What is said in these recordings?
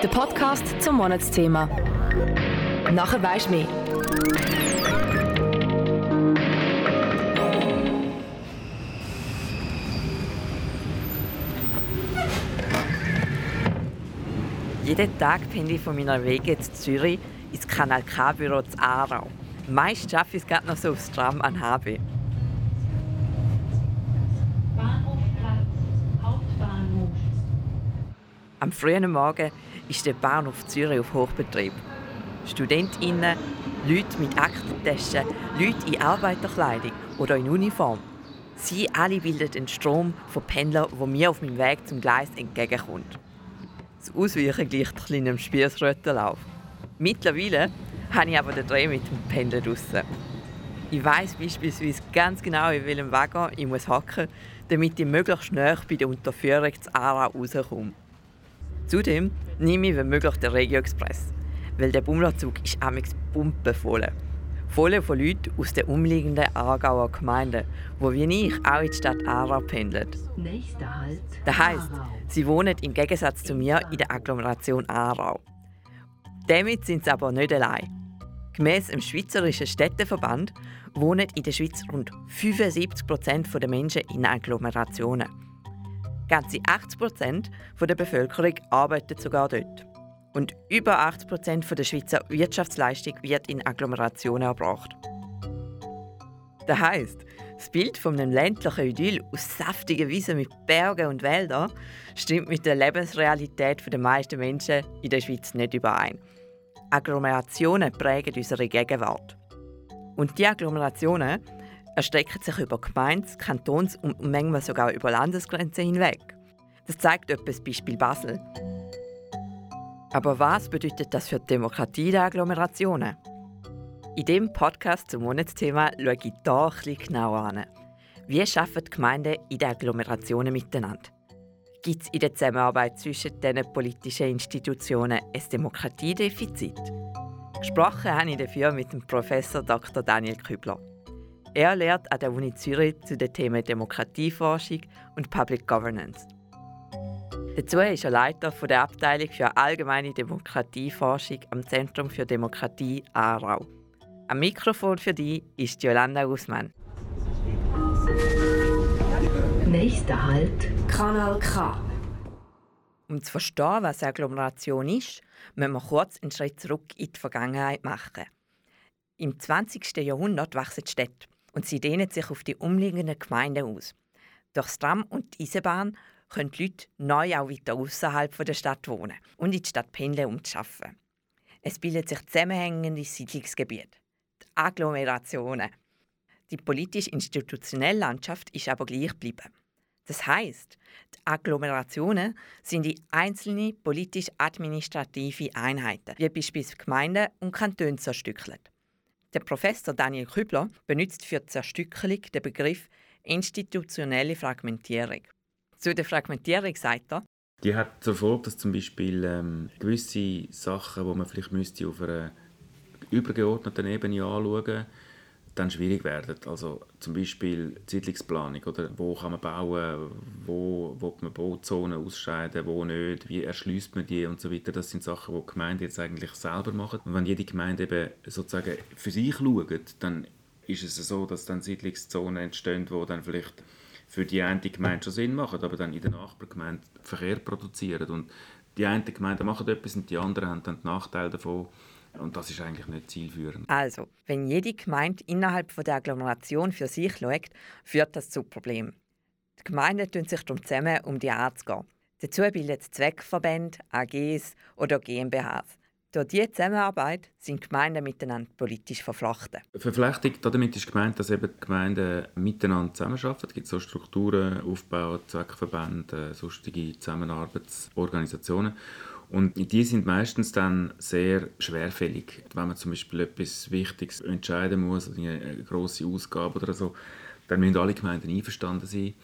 Der Podcast zum Monatsthema. Nachher weisst du mehr. Jeden Tag pendle ich von meiner Wege zu Zürich ins Kanal K-Büro zu Aarau. Meist schaffe ich es gerade noch so aufs Tram an HB. Am frühen Morgen ist der Bahnhof Zürich auf Hochbetrieb. StudentInnen, Leute mit Aktentaschen, Leute in Arbeiterkleidung oder in Uniform. Sie alle bilden einen Strom von Pendlern, wo mir auf meinem Weg zum Gleis entgegenkommt. Das Ausweichen gleicht kleinem Spießröttenlauf. Mittlerweile habe ich aber den Dreh mit dem Pendeln draussen. Ich weiss beispielsweise ganz genau, in welchem Wagen ich muss hocken muss, damit ich möglichst schnell bei der Unterführung zu Aarau rauskomme. Zudem nehme ich wenn möglich den Regio Express, weil der Bummlerzug ist amix pumpenvoll. Voll von Leuten aus den umliegenden Aargauer Gemeinden, wo wie ich auch in die Stadt Aarau pendeln. Nächster Halt. Das heisst, sie wohnen im Gegensatz zu mir in der Agglomeration Aarau. Damit sind sie aber nicht allein. Gemäss dem Schweizerischen Städteverband wohnen in der Schweiz rund 75 Prozent der Menschen in Agglomerationen. Ganze 80 Prozent der Bevölkerung arbeitet sogar dort. Und über 80 Prozent der Schweizer Wirtschaftsleistung wird in Agglomerationen erbracht. Das heisst, das Bild von einem ländlichen Idyll aus saftigen Wiesen mit Bergen und Wäldern stimmt mit der Lebensrealität der meisten Menschen in der Schweiz nicht überein. Agglomerationen prägen unsere Gegenwart. Und die Agglomerationen erstrecken sich über Gemeindes-, Kantons- und manchmal sogar über Landesgrenzen hinweg. Das zeigt etwa das Beispiel Basel. Aber was bedeutet das für die Demokratie der Agglomerationen? In diesem Podcast zum Monatsthema schaue ich hier ein genauer an. Wie arbeiten die Gemeinden in den Agglomerationen miteinander? Gibt es in der Zusammenarbeit zwischen diesen politischen Institutionen ein Demokratiedefizit? Gesprochen habe ich dafür mit dem Professor Dr. Daniel Kübler. Er lehrt an der Uni Zürich zu den Themen Demokratieforschung und Public Governance. Dazu ist er Leiter von der Abteilung für allgemeine Demokratieforschung am Zentrum für Demokratie Aarau. Am Mikrofon für die ist Jolanda Guzman. Nächster Halt. Kanal K. Um zu verstehen, was eine Agglomeration ist, müssen wir kurz einen Schritt zurück in die Vergangenheit machen. Im 20. Jahrhundert wachsen die Städte und sie dehnen sich auf die umliegenden Gemeinden aus. Durchs Tram und die Eisenbahn können die Leute neu auch weiter außerhalb der Stadt wohnen und in die Stadt pendeln, um zu arbeiten. Es bildet sich zusammenhängende Siedlungsgebiete, die Agglomerationen. Die politisch-institutionelle Landschaft ist aber gleich geblieben. Das heißt, die Agglomerationen sind die einzelne politisch-administrative Einheiten, wie beispielsweise Gemeinden und Kantone zerstückelt. Der Professor Daniel Kübler benutzt für Zerstückelung den Begriff institutionelle Fragmentierung. Zu der Fragmentierung sagt er, Die hat zur Folge, dass zum Beispiel ähm, gewisse Sachen, die man vielleicht müsste auf einer übergeordneten Ebene anschauen dann schwierig werden. Also zum Beispiel Siedlungsplanung, oder wo kann man bauen, wo will man Bauzonen ausscheiden, wo nicht, wie erschließt man die und so weiter. Das sind Sachen, die die Gemeinde jetzt eigentlich selber machen. Und wenn jede Gemeinde eben sozusagen für sich schaut, dann ist es so, dass dann Siedlungszonen entstehen, wo dann vielleicht für die eine Gemeinde schon Sinn machen, aber dann in der Nachbargemeinde Verkehr produzieren. Und die einen Gemeinden machen etwas und die anderen haben dann den Nachteil davon. Und das ist eigentlich nicht zielführend. also, wenn jede Gemeinde innerhalb von der Agglomeration für sich schaut, führt das zu Problemen. Die Gemeinden tun sich darum zusammen, um die anzugehen. Dazu bilden Zweckverbände, AGs oder GmbHs. Durch diese Zusammenarbeit sind Gemeinden miteinander politisch verflochten. Verflechtung, damit ist gemeint, dass eben die Gemeinden miteinander zusammenarbeiten. Es gibt so Strukturen, Aufbau, Zweckverbände, sonstige Zusammenarbeitsorganisationen. Und die sind meistens dann sehr schwerfällig. Wenn man zum Beispiel etwas Wichtiges entscheiden muss, also eine grosse Ausgabe oder so, dann müssen alle Gemeinden einverstanden sein.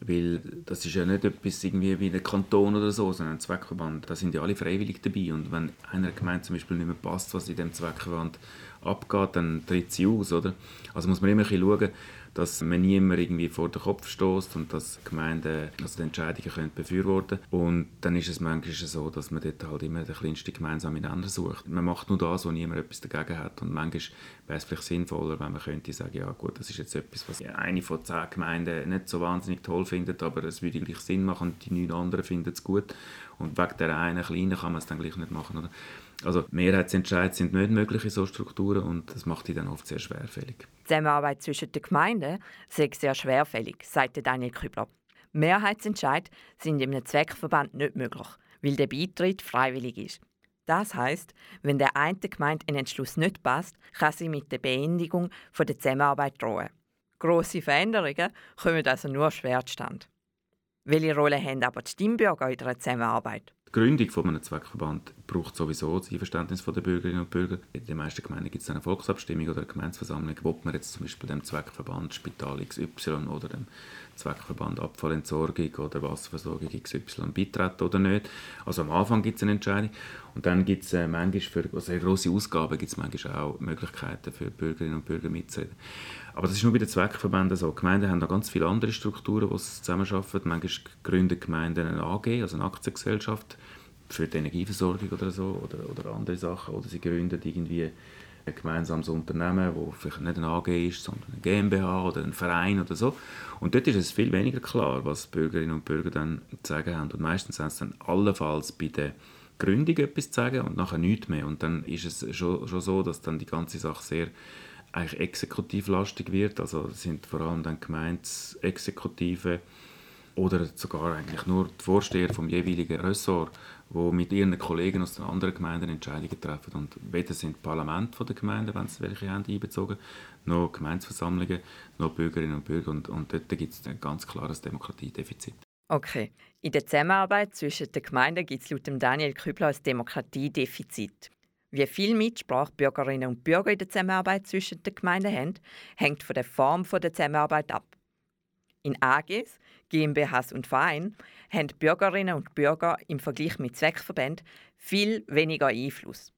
Weil das ist ja nicht etwas irgendwie wie ein Kanton oder so, sondern ein Zweckverband. Da sind ja alle freiwillig dabei. Und wenn einer Gemeinde zum Beispiel nicht mehr passt, was in dem Zweckverband abgeht, dann tritt sie aus. Oder? Also muss man immer ein bisschen schauen, dass man niemand irgendwie vor den Kopf stößt und dass Gemeinden also die Entscheidungen können befürworten Und dann ist es manchmal so, dass man dort halt immer den kleinsten gemeinsamen Nenner sucht. Man macht nur das, wo niemand etwas dagegen hat. Und manchmal wäre es vielleicht sinnvoller, wenn man könnte sagen, ja gut, das ist jetzt etwas, was eine von zehn Gemeinden nicht so wahnsinnig toll findet, aber es würde gleich Sinn machen und die neun anderen finden es gut. Und wegen der einen kleinen kann man es dann gleich nicht machen. Oder? Also Mehrheitsentscheide sind nicht möglich in solchen Strukturen und das macht die dann oft sehr schwerfällig. Die Zusammenarbeit zwischen den Gemeinden sei sehr schwerfällig, sagte Daniel Kübler. Mehrheitsentscheide sind in einem Zweckverband nicht möglich, weil der Beitritt freiwillig ist. Das heißt, wenn der einen Gemeinde ein Entschluss nicht passt, kann sie mit der Beendigung der Zusammenarbeit drohen. Grosse Veränderungen kommen also nur schwer zustande. Welche Rolle haben aber die Stimmbürger in der Zusammenarbeit? Gründung von einem Zweckverband braucht sowieso das Einverständnis der Bürgerinnen und Bürger. In den meisten Gemeinden gibt es eine Volksabstimmung oder eine Gemeinsversammlung, wo man jetzt zum Beispiel dem Zweckverband Spital XY oder dem Zweckverband Abfallentsorgung oder Wasserversorgung XY beitreten oder nicht. Also am Anfang gibt es eine Entscheidung und dann gibt es äh, manchmal für also grosse Ausgaben gibt es manchmal auch Möglichkeiten für Bürgerinnen und Bürger mitzureden. Aber das ist nur bei den Zweckverbänden so. Die Gemeinden haben da ganz viele andere Strukturen, sie zusammenarbeiten. Manchmal gründen Gemeinden eine AG, also eine Aktiengesellschaft, für die Energieversorgung oder so oder, oder andere Sachen. Oder sie gründen irgendwie ein gemeinsames Unternehmen, wo vielleicht nicht eine AG ist, sondern eine GmbH oder ein Verein oder so. Und dort ist es viel weniger klar, was Bürgerinnen und Bürger dann zu sagen haben. Und meistens haben sie dann allenfalls bei der Gründung etwas zu sagen und nachher nichts mehr. Und dann ist es schon, schon so, dass dann die ganze Sache sehr eigentlich exekutivlastig wird. Also sind vor allem dann Gemeindeexekutive oder sogar eigentlich nur die Vorsteher vom jeweiligen Ressort, die mit ihren Kollegen aus den anderen Gemeinden Entscheidungen treffen. Und weder sind Parlamente der Gemeinden, wenn sie welche haben, einbezogen, noch Gemeindeversammlungen, noch Bürgerinnen und Bürger. Und, und dort gibt es ein ganz klares Demokratiedefizit. Okay. In der Zusammenarbeit zwischen den Gemeinden gibt es laut Daniel Kübler ein Demokratiedefizit. Wie viel Mitsprache Bürgerinnen und Bürger in der Zusammenarbeit zwischen den Gemeinden haben, hängt von der Form der Zusammenarbeit ab. In AGs, GmbHs und Vereinen haben Bürgerinnen und Bürger im Vergleich mit Zweckverbänden viel weniger Einfluss.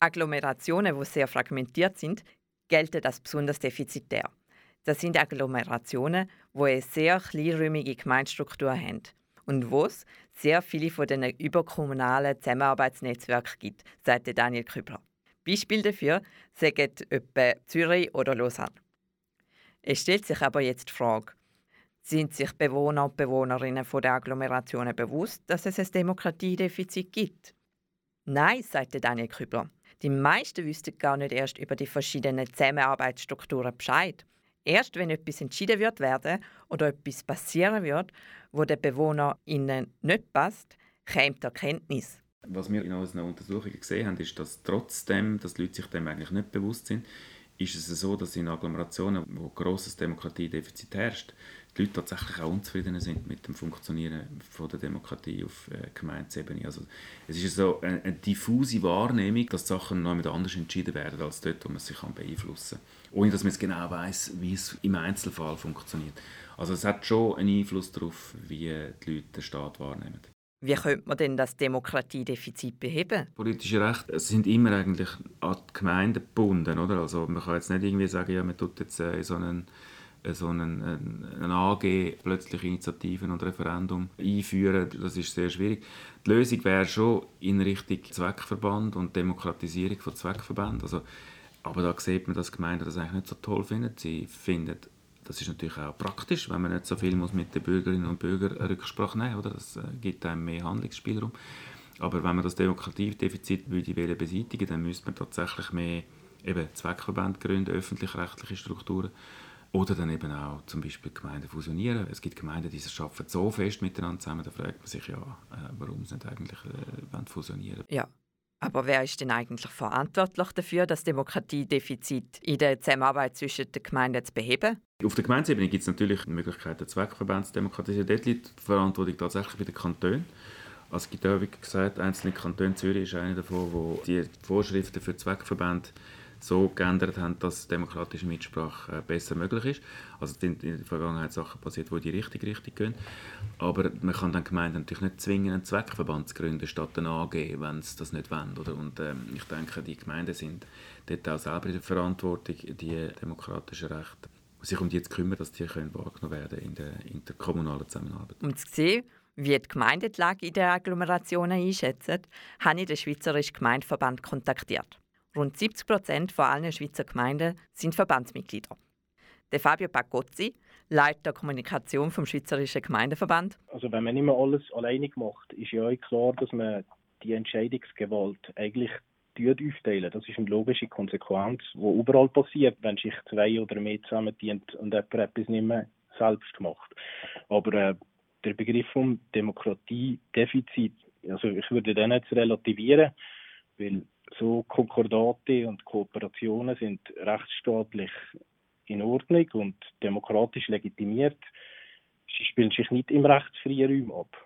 Agglomerationen, die sehr fragmentiert sind, gelten als besonders defizitär. Das sind Agglomerationen, die eine sehr kleinräumige Gemeindestruktur haben und wo es sehr viele von den überkommunalen Zusammenarbeitsnetzwerken gibt, sagte Daniel Kübler. Beispiel dafür sind etwa Zürich oder Lausanne. Es stellt sich aber jetzt die Frage, sind sich Bewohner und Bewohnerinnen von der Agglomerationen bewusst, dass es ein Demokratiedefizit gibt? Nein, sagte Daniel Kübler. Die meisten wüssten gar nicht erst über die verschiedenen Zusammenarbeitsstrukturen Bescheid. Erst wenn etwas entschieden wird werden oder etwas passieren wird, wo den BewohnerInnen nicht passt, kommt die Erkenntnis. Was wir in unseren Untersuchungen gesehen haben, ist, dass trotzdem, dass die Leute sich dem eigentlich nicht bewusst sind, ist es so, dass in Agglomerationen, wo grosses Demokratiedefizit herrscht, die Leute tatsächlich auch unzufrieden sind mit dem Funktionieren von der Demokratie auf äh, Gemeindeebene. Also es ist so eine, eine, diffuse Wahrnehmung, dass Sachen noch mit anders entschieden werden als dort, wo man sich kann beeinflussen kann. Ohne dass man genau weiß, wie es im Einzelfall funktioniert. Also es hat schon einen Einfluss darauf, wie die Leute den Staat wahrnehmen. Wie könnte man denn das Demokratiedefizit beheben? Politische Rechte sind immer eigentlich an die Gemeinden gebunden. Oder? Also man kann jetzt nicht irgendwie sagen, ja, man tut jetzt äh, so einen so einen, eine AG plötzlich Initiativen und Referendum einführen, das ist sehr schwierig. Die Lösung wäre schon in Richtung Zweckverband und Demokratisierung von Zweckverband. Also, aber da sieht man, dass Gemeinden das eigentlich nicht so toll finden. Sie finden, das ist natürlich auch praktisch, wenn man nicht so viel muss mit den Bürgerinnen und Bürgern Rücksprache nehmen muss. Das äh, gibt einem mehr Handlungsspielraum. Aber wenn man das Demokratiedefizit würde beseitigen dann müsste man tatsächlich mehr eben Zweckverbände gründen, öffentlich-rechtliche Strukturen oder dann eben auch zum Beispiel Gemeinden fusionieren. Es gibt Gemeinden, die arbeiten so fest miteinander zusammen, da fragt man sich ja, äh, warum sie nicht eigentlich äh, fusionieren Ja, aber wer ist denn eigentlich verantwortlich dafür, das Demokratiedefizit in der Zusammenarbeit zwischen den Gemeinden zu beheben? Auf der Gemeindeebene gibt es natürlich die Möglichkeit, den Zweckverband zu demokratisieren. Dort liegt die Verantwortung tatsächlich bei den Kantonen. Also es gibt auch, wie gesagt, einzelne Kantone, Zürich ist einer davon, wo die Vorschriften für Zweckverbände so geändert haben, dass demokratische Mitsprache äh, besser möglich ist. Also es sind in der Vergangenheit Sachen passiert, die in die richtige Richtung gehen. Aber man kann dann Gemeinden natürlich nicht zwingen, einen Zweckverband zu gründen, statt eine AG, wenn sie das nicht wollen. Oder? Und ähm, ich denke, die Gemeinden sind dort auch selber in der Verantwortung, die demokratischen Rechte sich um die zu kümmern, dass die können wahrgenommen werden in der interkommunalen Zusammenarbeit. Um zu sehen, wie die Gemeinde die Lage in den Agglomerationen einschätzen, habe ich den Schweizerischen Gemeindeverband kontaktiert. Rund 70 Prozent von allen Schweizer Gemeinden sind Verbandsmitglieder. Der Fabio Pacozzi, Leiter Kommunikation vom Schweizerischen Gemeindeverband. Also wenn man immer alles alleine macht, ist ja klar, dass man die Entscheidungsgewalt eigentlich aufteilen. Das ist eine logische Konsequenz, die überall passiert, wenn sich zwei oder mehr zusammentun und jemand etwas nicht mehr selbst macht. Aber äh, der Begriff von Demokratiedefizit, also ich würde den jetzt relativieren, weil so Konkordate und Kooperationen sind rechtsstaatlich in Ordnung und demokratisch legitimiert. Sie spielen sich nicht im rechtsfreien Raum ab.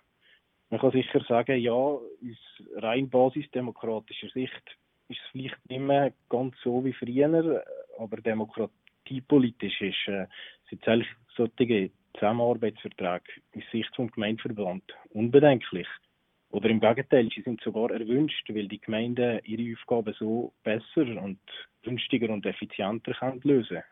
Man kann sicher sagen, ja, aus rein basisdemokratischer Sicht ist es vielleicht nicht mehr ganz so wie früher, aber demokratiepolitisch ist, äh, sind solche Zusammenarbeitsverträge aus Sicht vom Gemeindeverband unbedenklich. Oder im Gegenteil, sie sind sogar erwünscht, weil die Gemeinden ihre Aufgaben so besser und günstiger und effizienter können lösen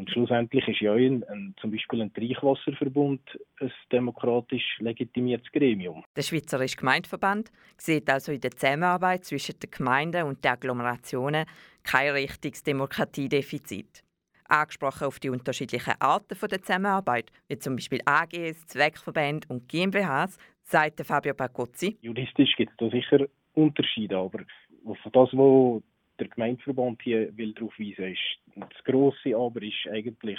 und schlussendlich ist ja ein, ein, zum Beispiel ein Trinkwasserverbund ein demokratisch legitimiertes Gremium. Der Schweizerische Gemeindeverband sieht also in der Zusammenarbeit zwischen den Gemeinden und den Agglomerationen kein richtiges Demokratiedefizit. Angesprochen auf die unterschiedlichen Arten der Zusammenarbeit, wie zum Beispiel AGs, Zweckverbände und GmbHs, sagt Fabio Pacozzi. Juristisch gibt es da sicher Unterschiede, aber auf das, was der Gemeindeverband hier will darauf weisen ist, das grosse Aber ist eigentlich,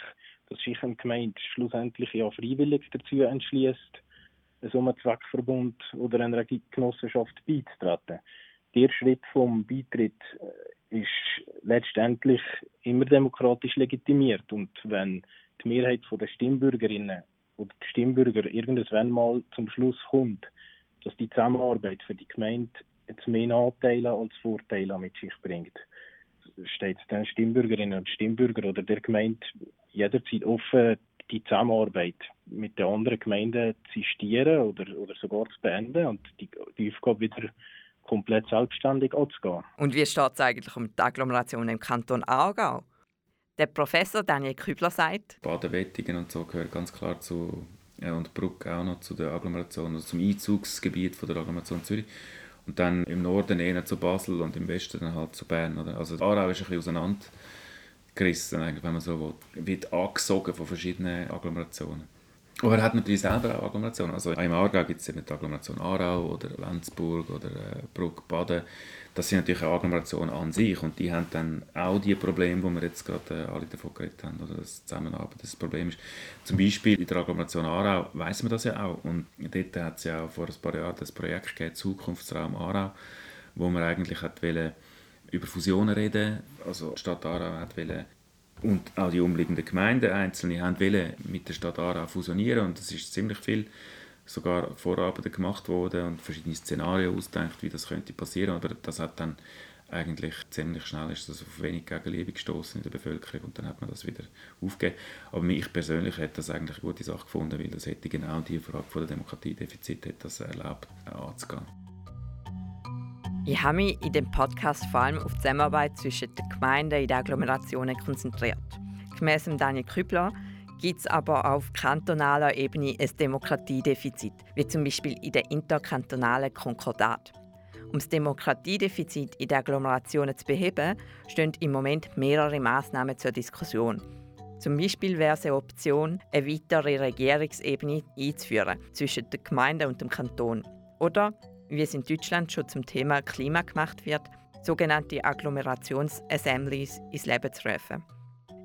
dass sich eine Gemeinde schlussendlich ja freiwillig dazu entschließt, so einem Zweckverbund oder einer Genossenschaft beizutreten. Der Schritt vom Beitritt ist letztendlich immer demokratisch legitimiert. Und wenn die Mehrheit der Stimmbürgerinnen oder die Stimmbürger irgendwann mal zum Schluss kommt, dass die Zusammenarbeit für die Gemeinde jetzt mehr Nachteile als Vorteile mit sich bringt, steht den Stimmbürgerinnen und Stimmbürger oder der Gemeinde jederzeit offen, die Zusammenarbeit mit den anderen Gemeinden zu sistieren oder, oder sogar zu beenden und die, die Aufgabe wieder komplett selbstständig anzugehen. Und wie steht es eigentlich um die Agglomeration im Kanton Aargau? Der Professor Daniel Kübler sagt, Baden-Wettigen und so gehört ganz klar zu, ja, und Bruck auch noch zu der Agglomeration, also zum Einzugsgebiet von der Agglomeration Zürich. Und dann im Norden eher zu Basel und im Westen dann halt zu Bern. Oder? Also Aarau ist ein bisschen auseinandergerissen, eigentlich, wenn man so will. Wird angesogen von verschiedenen Agglomerationen. Aber er hat natürlich selber auch Agglomerationen. Also im Aargau gibt es eben die Agglomeration Aarau oder Lenzburg oder äh, Bruck-Baden. Das sind natürlich auch Agglomerationen an sich und die haben dann auch die Probleme, wo wir jetzt gerade äh, alle davon geredet haben, oder das Zusammenarbeit das Problem ist. Zum Beispiel in der Agglomeration Aarau weiß man das ja auch und dort hat es ja auch vor ein paar Jahren das Projekt gegeben, Zukunftsraum Aarau, wo man eigentlich hat wollen, über Fusionen reden, also die Stadt Aarau hat wollen, und auch die umliegenden Gemeinden einzelne haben wollen mit der Stadt Aarau fusionieren und es ist ziemlich viel sogar Vorarbeiten gemacht worden und verschiedene Szenarien ausgedacht, wie das könnte passieren, aber das hat dann eigentlich ziemlich schnell ist das auf wenig Gegenliebe gestoßen in der Bevölkerung und dann hat man das wieder aufgegeben. Aber ich persönlich hätte das eigentlich eine gute Sache gefunden, weil das hätte genau die Frage von der Demokratiedefizit hätte das erlaubt anzugehen. Ich habe mich in dem Podcast vor allem auf die Zusammenarbeit zwischen den Gemeinden in den Agglomerationen konzentriert. Gemäss Daniel Kübler gibt es aber auf kantonaler Ebene ein Demokratiedefizit, wie zum Beispiel in der interkantonalen Konkordat. Um das Demokratiedefizit in den Agglomerationen zu beheben, stehen im Moment mehrere Maßnahmen zur Diskussion. Zum Beispiel wäre es eine Option, eine weitere Regierungsebene einzuführen zwischen der Gemeinde und dem Kanton. Oder wie es in Deutschland schon zum Thema Klima gemacht wird, sogenannte Agglomerations-Assemblies ins Leben zu rufen.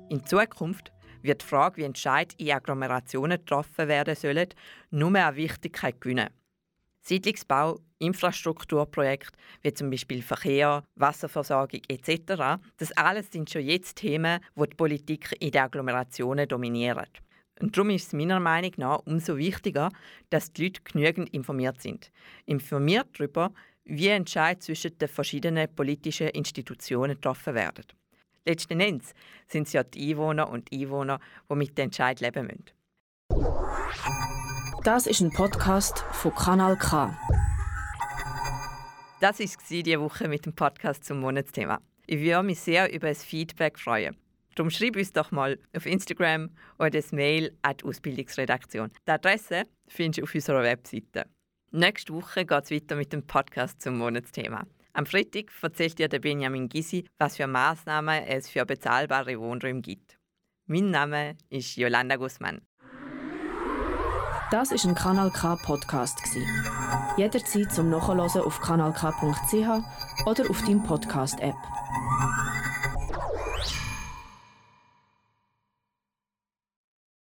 In Zukunft wird die Frage, wie Entscheid in Agglomerationen getroffen werden sollen, nur mehr an Wichtigkeit gewinnen. Siedlungsbau, Infrastrukturprojekte wie zum Beispiel Verkehr, Wasserversorgung etc. Das alles sind schon jetzt Themen, wo die, die Politik in den Agglomerationen dominiert. Und darum ist es meiner Meinung nach umso wichtiger, dass die Leute genügend informiert sind. Informiert darüber, wie Entscheidungen zwischen den verschiedenen politischen Institutionen getroffen werden. Letzten Endes sind es ja die Einwohner und Einwohner, die mit dem Entscheid leben müssen. Das ist ein Podcast von Kanal K. Das war diese Woche mit dem Podcast zum Monatsthema. Ich würde mich sehr über das Feedback freuen. Darum schreib uns doch mal auf Instagram oder das Mail an die Ausbildungsredaktion. Die Adresse findest du auf unserer Webseite. Nächste Woche geht es weiter mit dem Podcast zum Monatsthema. Am Freitag erzählt dir der Benjamin Gysi, was für Maßnahmen es für bezahlbare Wohnräume gibt. Mein Name ist Yolanda Guzman. Das ist ein Kanal K Podcast Jederzeit zum Nachhören auf kanalk.ch oder auf deinem Podcast App.